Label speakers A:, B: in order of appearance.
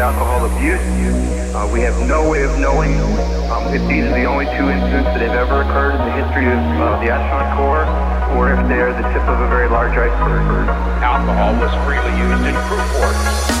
A: alcohol abuse. Uh, we have no way of knowing um, if these are the only two incidents that have ever occurred in the history of uh, the astronaut corps, or if they're the tip of a very large iceberg.
B: Alcohol was freely used in crew quarters.